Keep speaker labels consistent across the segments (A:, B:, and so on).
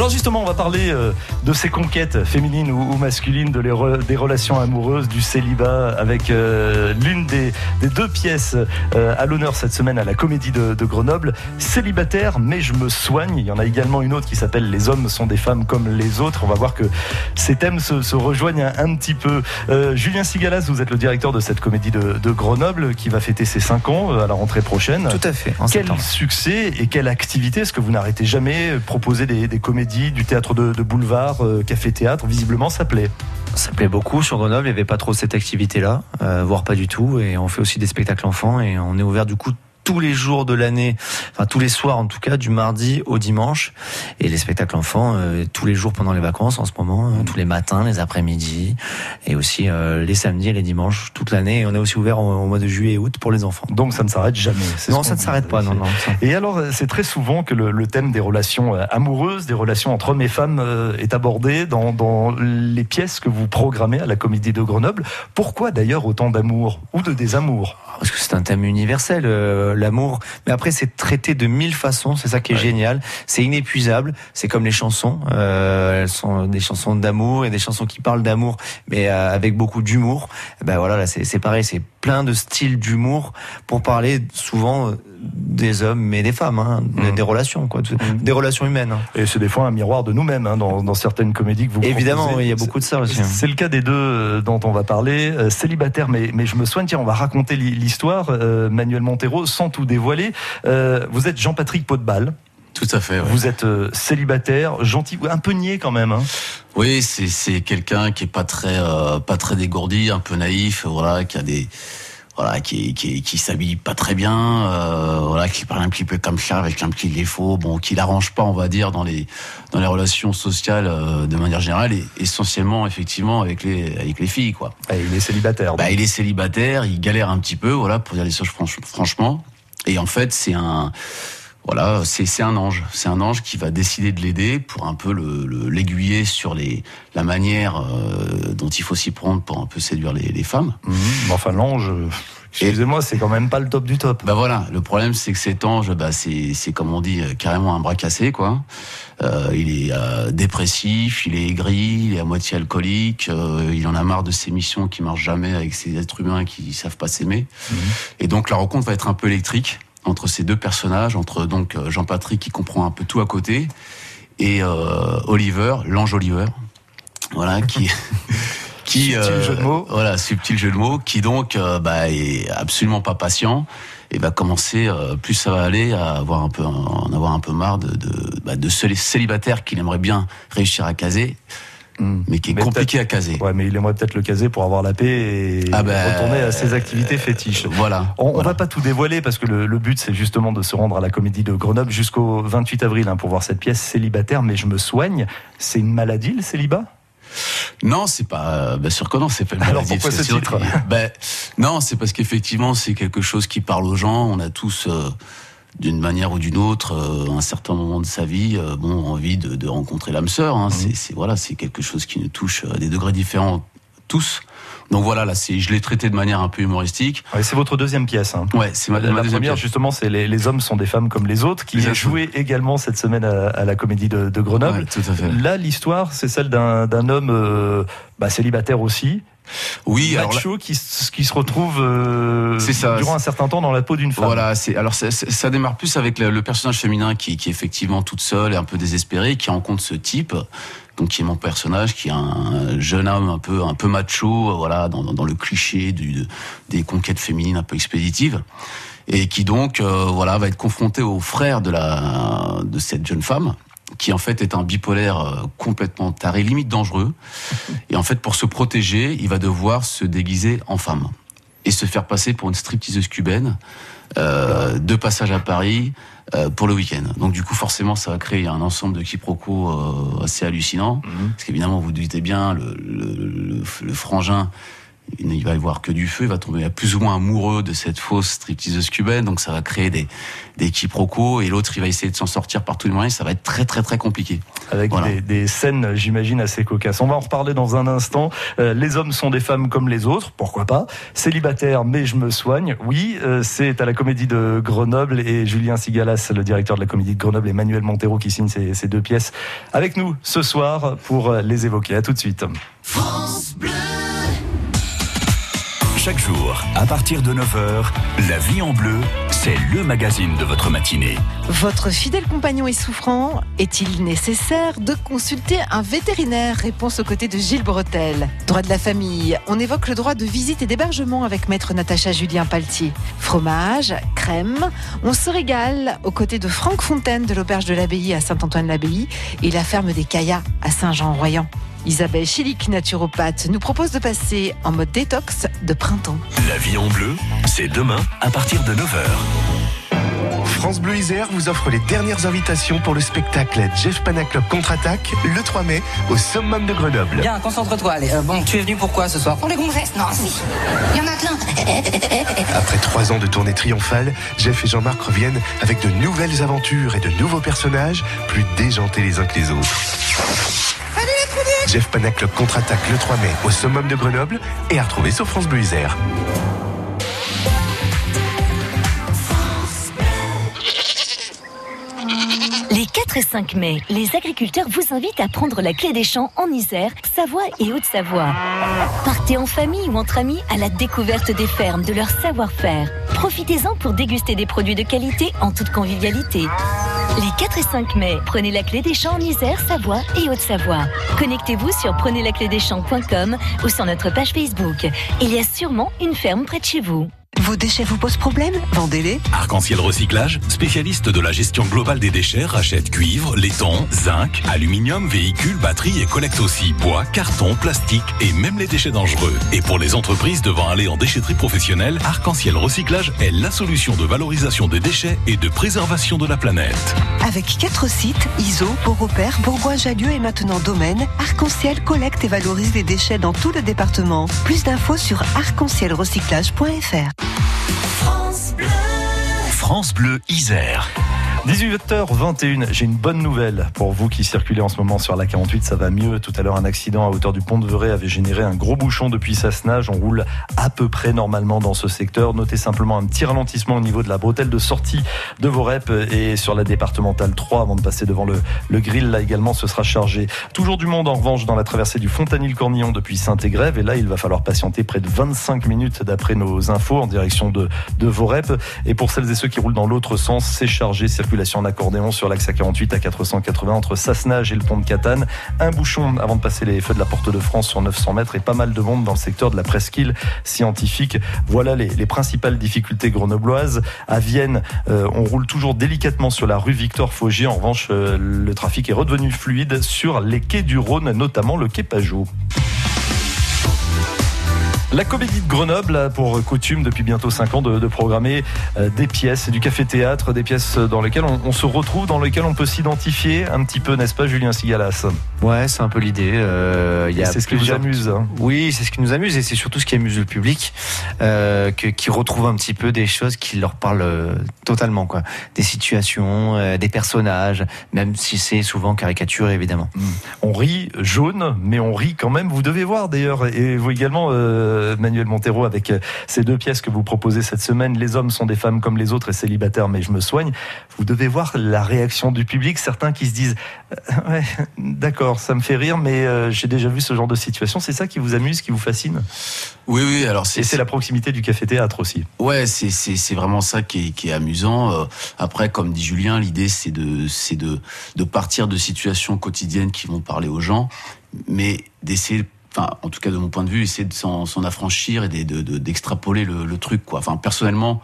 A: Alors justement, on va parler euh, de ces conquêtes féminines ou, masculines, de des relations amoureuses, du célibat, avec euh, l'une des, deux pièces euh, à l'honneur cette semaine à la Comédie de, Grenoble. Célibataire, mais je me soigne. Il y en a également une autre qui s'appelle Les hommes sont des femmes comme les autres. On va voir que ces thèmes se, rejoignent un, petit peu. Julien Sigalas, vous êtes le directeur de cette Comédie de, Grenoble qui va fêter ses 5 ans à la rentrée prochaine.
B: Tout à fait.
A: Quel succès et quelle activité? Est-ce que vous n'arrêtez jamais proposer des, des comédies du théâtre de, boulevard, euh, café-théâtre. Visiblement, ça plaît.
B: Ça plaît beaucoup sur Grenoble. Il n'y avait pas trop cette activité-là, euh, voire pas du tout. Et on fait aussi des spectacles enfants et on est ouvert du coup tous les jours de l'année, enfin tous les soirs en tout cas, du mardi au dimanche. Et les spectacles enfants, euh, tous les jours pendant les vacances en ce moment, hein, tous les matins, les après-midi, et aussi euh, les samedis et les dimanches toute l'année. Et on est aussi ouvert au, mois de juillet et août pour les enfants.
A: Donc ça ne s'arrête jamais.
B: Non, ça ne s'arrête pas. Non, non.
A: Et alors, c'est très souvent que le, thème des relations euh, amoureuses, des relations entre hommes et femmes est abordé dans, dans les pièces que vous programmez à la Comédie de Grenoble. Pourquoi d'ailleurs autant d'amour ou de désamour?
B: Parce que c'est un thème universel l'amour. Mais après, c'est traité de mille façons. C'est ça qui est génial. C'est inépuisable. C'est comme les chansons. Euh, elles sont des chansons d'amour et des chansons qui parlent d'amour, mais euh, avec beaucoup d'humour. Ben voilà, là, c'est pareil. C'est plein de styles d'humour pour parler souvent euh, des hommes mais des femmes, hein, mmh. des relations, quoi, mmh. des relations humaines. Hein.
A: Et c'est des fois un miroir de nous-mêmes hein, dans, dans, certaines comédies que vous
B: Évidemment, il y a beaucoup de ça aussi. Hein.
A: C'est le cas des deux euh, dont on va parler. Euh, célibataire, mais, mais je me soigne, tiens, on va raconter l'histoire, Manuel Montero, sans tout dévoiler. vous êtes Jean-Patrick Potbal.
C: Tout à fait.
A: Vous êtes célibataire, gentil, un peu niais quand même. Hein.
C: Oui, c'est quelqu'un qui est pas très pas très dégourdi, un peu naïf, voilà, qui a des voilà, qui, qui, qui s'habille pas très bien, euh, voilà, qui parle un petit peu comme ça avec un petit défaut, bon, qui l'arrange pas, on va dire, dans les dans les relations sociales euh, de manière générale, et essentiellement effectivement avec les avec les filles, quoi.
A: il est célibataire.
C: Bah, il est célibataire, il galère un petit peu, voilà, pour dire les choses franchement. Et en fait, c'est un voilà, c'est un ange. C'est un ange qui va décider de l'aider pour un peu l'aiguiller le, sur les, la manière euh, dont il faut s'y prendre pour un peu séduire les, les femmes.
A: Mmh. enfin, l'ange, excusez-moi, c'est quand même pas le top du top.
C: Bah voilà, le problème c'est que cet ange, bah, c'est comme on dit, carrément un bras cassé, quoi. Euh, il est euh, dépressif, il est aigri, il est à moitié alcoolique, euh, il en a marre de ses missions qui marchent jamais avec ces êtres humains qui savent pas s'aimer. Mmh. Et donc la rencontre va être un peu électrique entre ces deux personnages, entre donc euh, Jean-Patrick qui comprend un peu tout à côté et euh, Oliver, l'ange Oliver, voilà qui
A: qui subtil euh, jeu de mots.
C: voilà subtil jeu de mots, qui donc bah, est absolument pas patient et va commencer plus ça va aller à avoir un peu en avoir un peu marre de de, bah, de ce célibataire qu'il aimerait bien réussir à caser Hmm. mais qui est compliqué à caser.
A: Ouais, mais il aimerait peut-être le caser pour avoir la paix et ah ben, retourner à ses activités fétiches.
C: Voilà.
A: On, ne va pas tout dévoiler parce que le, but c'est justement de se rendre à la Comédie de Grenoble jusqu'au 28 avril hein, pour voir cette pièce célibataire. Mais je me soigne. C'est une maladie le célibat?
C: Non, c'est pas. Bien sûr que non, c'est pas une maladie.
A: Alors pourquoi ce titre?
C: ben, Non, c'est parce qu'effectivement, c'est quelque chose qui parle aux gens. On a tous. Euh, d'une manière ou d'une autre, euh, un certain moment de sa vie, euh, bon, envie de, de rencontrer l'âme sœur. Hein. Mhm. C'est voilà, c'est quelque chose qui nous touche à des degrés différents tous. Donc voilà, là, c'est, je l'ai traité de manière un peu humoristique.
A: c'est votre deuxième pièce. Hein.
C: Ouais, c'est ma,
A: la,
C: ma
A: première, justement, c'est les, les, hommes sont des femmes comme les autres, qui a joué également cette semaine à, la Comédie de, de Grenoble.
C: Ouais, tout à fait.
A: Là, l'histoire, c'est celle d'un, d'un homme euh, bah, célibataire aussi,
C: oui,
A: macho qui, qui se retrouve euh, durant un certain temps dans la peau d'une femme.
C: Voilà, alors ça, ça, démarre plus avec le, personnage féminin qui, qui est effectivement toute seule et un peu désespérée, qui rencontre ce type. Donc qui est mon personnage, qui est un jeune homme un peu un peu macho, voilà, dans, dans, le cliché du, des conquêtes féminines un peu expéditives, et qui donc euh, voilà va être confronté au frère de la de cette jeune femme qui en fait est un bipolaire euh, complètement taré, limite dangereux. Et en fait, pour se protéger, il va devoir se déguiser en femme et se faire passer pour une stripteaseuse cubaine euh, de passage à Paris euh, pour le week-end. Donc du coup, forcément, ça va créer un ensemble de quiproquos euh, assez hallucinant. Mhm. Parce qu'évidemment, vous doutez bien, le, le, le, le frangin il va y voir que du feu, il va tomber plus ou moins amoureux de cette fausse stripteaseuse cubaine, donc ça va créer des, des quiproquos, et l'autre il va essayer de s'en sortir par tous les moyens, ça va être très très très compliqué.
A: Avec des, des, scènes, j'imagine, assez cocasses. On va en reparler dans un instant. Euh, les hommes sont des femmes comme les autres, pourquoi pas. Célibataire, mais je me soigne. Oui, euh, c'est à la Comédie de Grenoble et Julien Sigalas, le directeur de la Comédie de Grenoble, Emmanuel Montero qui signe ces, ces deux pièces avec nous ce soir pour les évoquer. À tout de suite.
D: Chaque jour, à partir de 9h, La vie en bleu, c'est le magazine de votre matinée.
E: Votre fidèle compagnon est souffrant. Est-il nécessaire de consulter un vétérinaire? Réponse aux côtés de Gilles Bretel. Droit de la famille. On évoque le droit de visite et d'hébergement avec maître Natacha Julien Paltier. Fromage, crème. On se régale aux côtés de Franck Fontaine de l'auberge de l'Abbaye à Saint-Antoine-l'Abbaye et la ferme des Caillas à Saint-Jean-Royan. Isabelle Chilik, naturopathe, nous propose de passer en mode détox de printemps.
D: La vie en bleu, c'est demain à partir de 9h.
F: France Bleu Isère vous offre les dernières invitations pour le spectacle Jeff Panaclock contre-attaque le 3 mai au Summum de Grenoble.
G: Bien, concentre-toi. Allez, euh, bon, tu es venu pourquoi ce soir
H: Pour les gonzesses Non, si. Il y en a plein.
F: Après trois ans de tournée triomphale, Jeff et Jean-Marc reviennent avec de nouvelles aventures et de nouveaux personnages plus déjantés les uns que les autres. Jeff Panaclock contre-attaque le 3 mai au summum de Grenoble et à retrouver sur France Bleu Isère.
I: Les 4 et 5 mai, les agriculteurs vous invitent à prendre la clé des champs en Isère, Savoie et Haute-Savoie. Partez en famille ou entre amis à la découverte des fermes, de leur savoir-faire. Profitez-en pour déguster des produits de qualité en toute convivialité. Les 4 et 5 mai, prenez la clé des champs en Isère, Savoie et Haute-Savoie. Connectez-vous sur prenezlaclédeschamps.com ou sur notre page Facebook. Il y a sûrement une ferme près de chez vous.
J: Vos déchets vous posent problème Vendez-les.
D: Arc-en-ciel Recyclage, spécialiste de la gestion globale des déchets, rachète cuivre, laiton, zinc, aluminium, véhicules, batteries et collecte aussi bois, carton, plastique et même les déchets dangereux. Et pour les entreprises devant aller en déchetterie professionnelle, Arc-en-ciel Recyclage est la solution de valorisation des déchets et de préservation de la planète.
J: Avec quatre sites, ISO, Beaurepaire, Bourgoin-Jallieu et maintenant Domaine, Arc-en-ciel collecte et valorise les déchets dans tout le département. Plus d'infos sur arc-en-cielrecyclage.fr.
D: France Bleu. Isère.
A: 18h21, j'ai une bonne nouvelle pour vous qui circulez en ce moment sur la 48, ça va mieux. Tout à l'heure, un accident à hauteur du pont de Verret avait généré un gros bouchon depuis Sassenage. On roule à peu près normalement dans ce secteur. Notez simplement un petit ralentissement au niveau de la bretelle de sortie de vos reps et sur la départementale 3 avant de passer devant le, grill. Là également, ce sera chargé. Toujours du monde en revanche dans la traversée du Fontanil-Cornillon depuis Saint-Égrève. Et là, il va falloir patienter près de 25 minutes d'après nos infos en direction de, de vos reps. Et pour celles et ceux qui roulent dans l'autre sens, c'est chargé en accordéon sur l'axe A48 à 480 entre Sassenage et le pont de Catane. Un bouchon avant de passer les feux de la Porte de France sur 900 mètres et pas mal de monde dans le secteur de la presqu'île scientifique. Voilà les, les, principales difficultés grenobloises. À Vienne, euh, on roule toujours délicatement sur la rue Victor Faugier. En revanche, euh, le trafic est redevenu fluide sur les quais du Rhône, notamment le quai Pajot. La comédie de Grenoble a pour coutume depuis bientôt 5 ans de, de programmer euh, des pièces, du café-théâtre, des pièces dans lesquelles on, on, se retrouve, dans lesquelles on peut s'identifier un petit peu, n'est-ce pas Julien Sigalas?
B: Ouais, c'est un peu l'idée. Euh,
A: c'est ce qui vous amuse. Hein.
B: Oui, c'est ce qui nous amuse et c'est surtout ce qui amuse le public, euh, que, qui retrouve un petit peu des choses qui leur parlent euh, totalement, quoi. Des situations, euh, des personnages, même si c'est souvent caricaturé évidemment.
A: Mmh. On rit jaune, mais on rit quand même. Vous devez voir d'ailleurs, et vous également. Manuel Montero avec ces deux pièces que vous proposez cette semaine. Les hommes sont des femmes comme les autres et célibataires, mais je me soigne. Vous devez voir la réaction du public. Certains qui se disent, euh, ouais, d'accord, ça me fait rire, mais euh, j'ai déjà vu ce genre de situation. C'est ça qui vous amuse, qui vous fascine?
C: Oui, oui. Alors
A: c'est, et c'est la proximité du café-théâtre aussi.
C: Ouais, c'est, c'est, c'est vraiment ça qui est, qui est amusant. Euh, après, comme dit Julien, l'idée c'est de, c'est de, de partir de situations quotidiennes qui vont parler aux gens, mais d'essayer enfin en tout cas de mon point de vue essayer de s'en, affranchir et de, de, d'extrapoler le, le, truc quoi enfin personnellement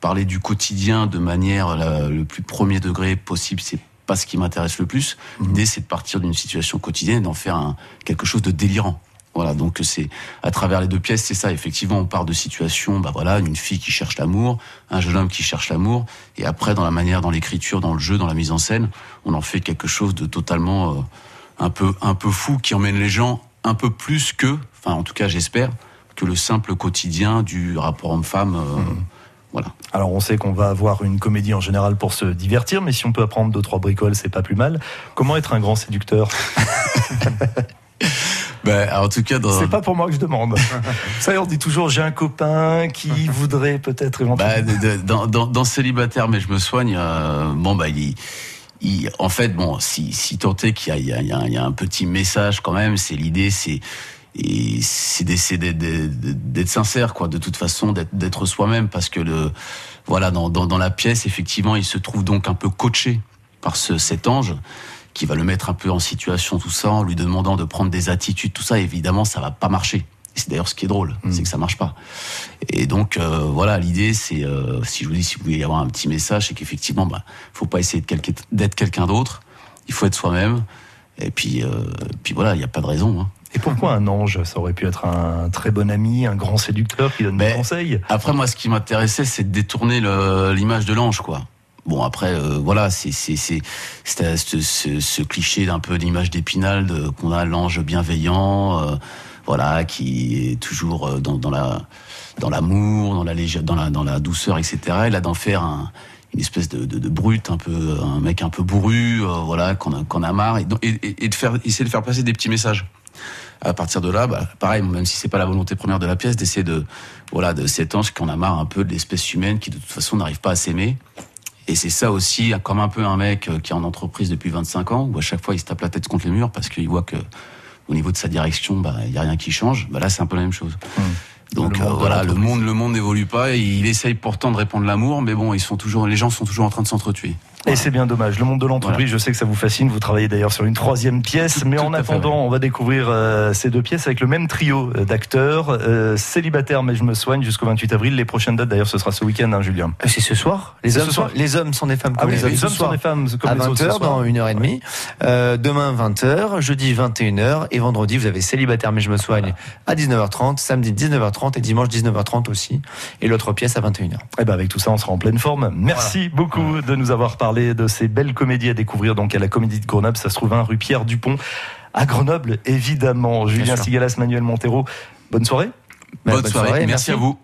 C: parler du quotidien de manière la, le plus premier degré possible c'est pas ce qui m'intéresse le plus mmh. l'idée c'est de partir d'une situation quotidienne et d'en faire un, quelque chose de délirant voilà, donc c'est à travers les deux pièces, c'est ça. Effectivement, on part de situations, bah voilà, une fille qui cherche l'amour, un jeune homme qui cherche l'amour, et après, dans la manière, dans l'écriture, dans le jeu, dans la mise en scène, on en fait quelque chose de totalement euh, un peu un peu fou qui emmène les gens un peu plus que, enfin en tout cas j'espère, que le simple quotidien du rapport homme-femme. Euh,
A: Mhm.
C: Voilà.
A: Alors on sait qu'on va avoir une comédie en général pour se divertir, mais si on peut apprendre deux trois bricoles, c'est pas plus mal. Comment être un grand séducteur?
C: Ben, en tout cas, dans,
A: C'est pas pour moi que je demande. Ça, on dit toujours j'ai un copain qui voudrait peut-être
C: Bah,
A: éventuellement.
C: dans, dans, dans célibataire, mais je me soigne. euh, bon, bah, il, en fait, bon, si, si tant est qu'il y y, a, un petit message quand même, c'est l'idée, c'est c'est d'être- sincère, quoi. De toute façon, d'être d'être soi-même, parce que le, voilà, dans, dans, dans la pièce, effectivement, il se trouve donc un peu coaché par ce, cet ange qui va le mettre un peu en situation, tout ça, en lui demandant de prendre des attitudes, tout ça. Évidemment, ça va pas marcher. C'est d'ailleurs ce qui est drôle, c'est que ça marche pas. Et donc euh, voilà, l'idée c'est, euh, si je vous dis, si vous voulez y avoir un petit message, c'est qu'effectivement, bah, faut pas essayer d'être quelqu'un d'autre. Il faut être soi-même. Et puis, euh, puis voilà, il n'y a pas de raison. hein.
A: Et pourquoi un ange Ça aurait pu être un très bon ami, un grand séducteur qui donne des conseils?
C: Après, moi, ce qui m'intéressait, c'est de détourner l'image de l'ange, quoi. Bon, après, euh, voilà, c'est c'est ce, ce, cliché d'un peu d'image d'épinal qu'on a l'ange bienveillant, euh, voilà, qui est toujours euh, dans, dans la dans l'amour, dans la dans la dans la douceur, etc. Et là, d'en faire un une espèce de, de, brute, un peu un mec un peu bourru, euh, voilà, qu'on a qu'on a marre, et, et, de faire essayer de faire passer des petits messages à partir de là, bah, pareil, même si c'est pas la volonté première de la pièce, d'essayer de, voilà, de ange qu'on a marre un peu de l'espèce humaine qui de toute façon n'arrive pas à s'aimer. Et c'est ça aussi, comme un peu un mec euh, qui est en entreprise depuis 25 ans, où à chaque fois il se tape la tête contre les murs parce qu'il voit que au niveau de sa direction, bah, il y a rien qui change. Bah là, c'est un peu la même chose. Donc
A: Le
C: euh, voilà, le monde, le monde n'évolue pas. Et il essaye pourtant de répandre l'amour, mais bon, ils sont toujours, les gens sont toujours en train de s'entretuer.
A: Et c'est bien dommage. Le monde de l'entreprise, je sais que ça vous fascine. Vous travaillez d'ailleurs sur une troisième pièce.
C: Tout-
A: mais
C: tout
A: en attendant, on va découvrir euh, ces deux pièces avec le même trio euh, d'acteurs. Euh, célibataire, mais je me soigne jusqu'au 28 avril. Les prochaines dates, d'ailleurs, ce sera ce week-end, hein, Julien.
B: Euh, C'est ce soir. Les hommes,
A: ce
B: sont,
A: soir
B: les hommes sont des femmes
A: Ah
B: comme les hommes.
A: les hommes sont des femmes comme
B: à
A: les autres. ce
B: 20h
A: soir.
B: dans une heure et demie. Euh, demain 20h, jeudi 21h et vendredi vous avez célibataire mais je me soigne à 19h30, samedi 19h30 et dimanche 19h30 aussi. Et l'autre pièce à 21h.
A: Eh ben avec tout ça, on sera en pleine forme. Merci beaucoup de nous avoir parlé de ces belles comédies à découvrir donc à la Comédie de Grenoble. Ça se trouve un rue Pierre Dupont à Grenoble, évidemment. Julien
B: sûr.
A: Sigalas, Manuel Montero. Bonne soirée.
C: Bonne, soirée. Merci, à vous.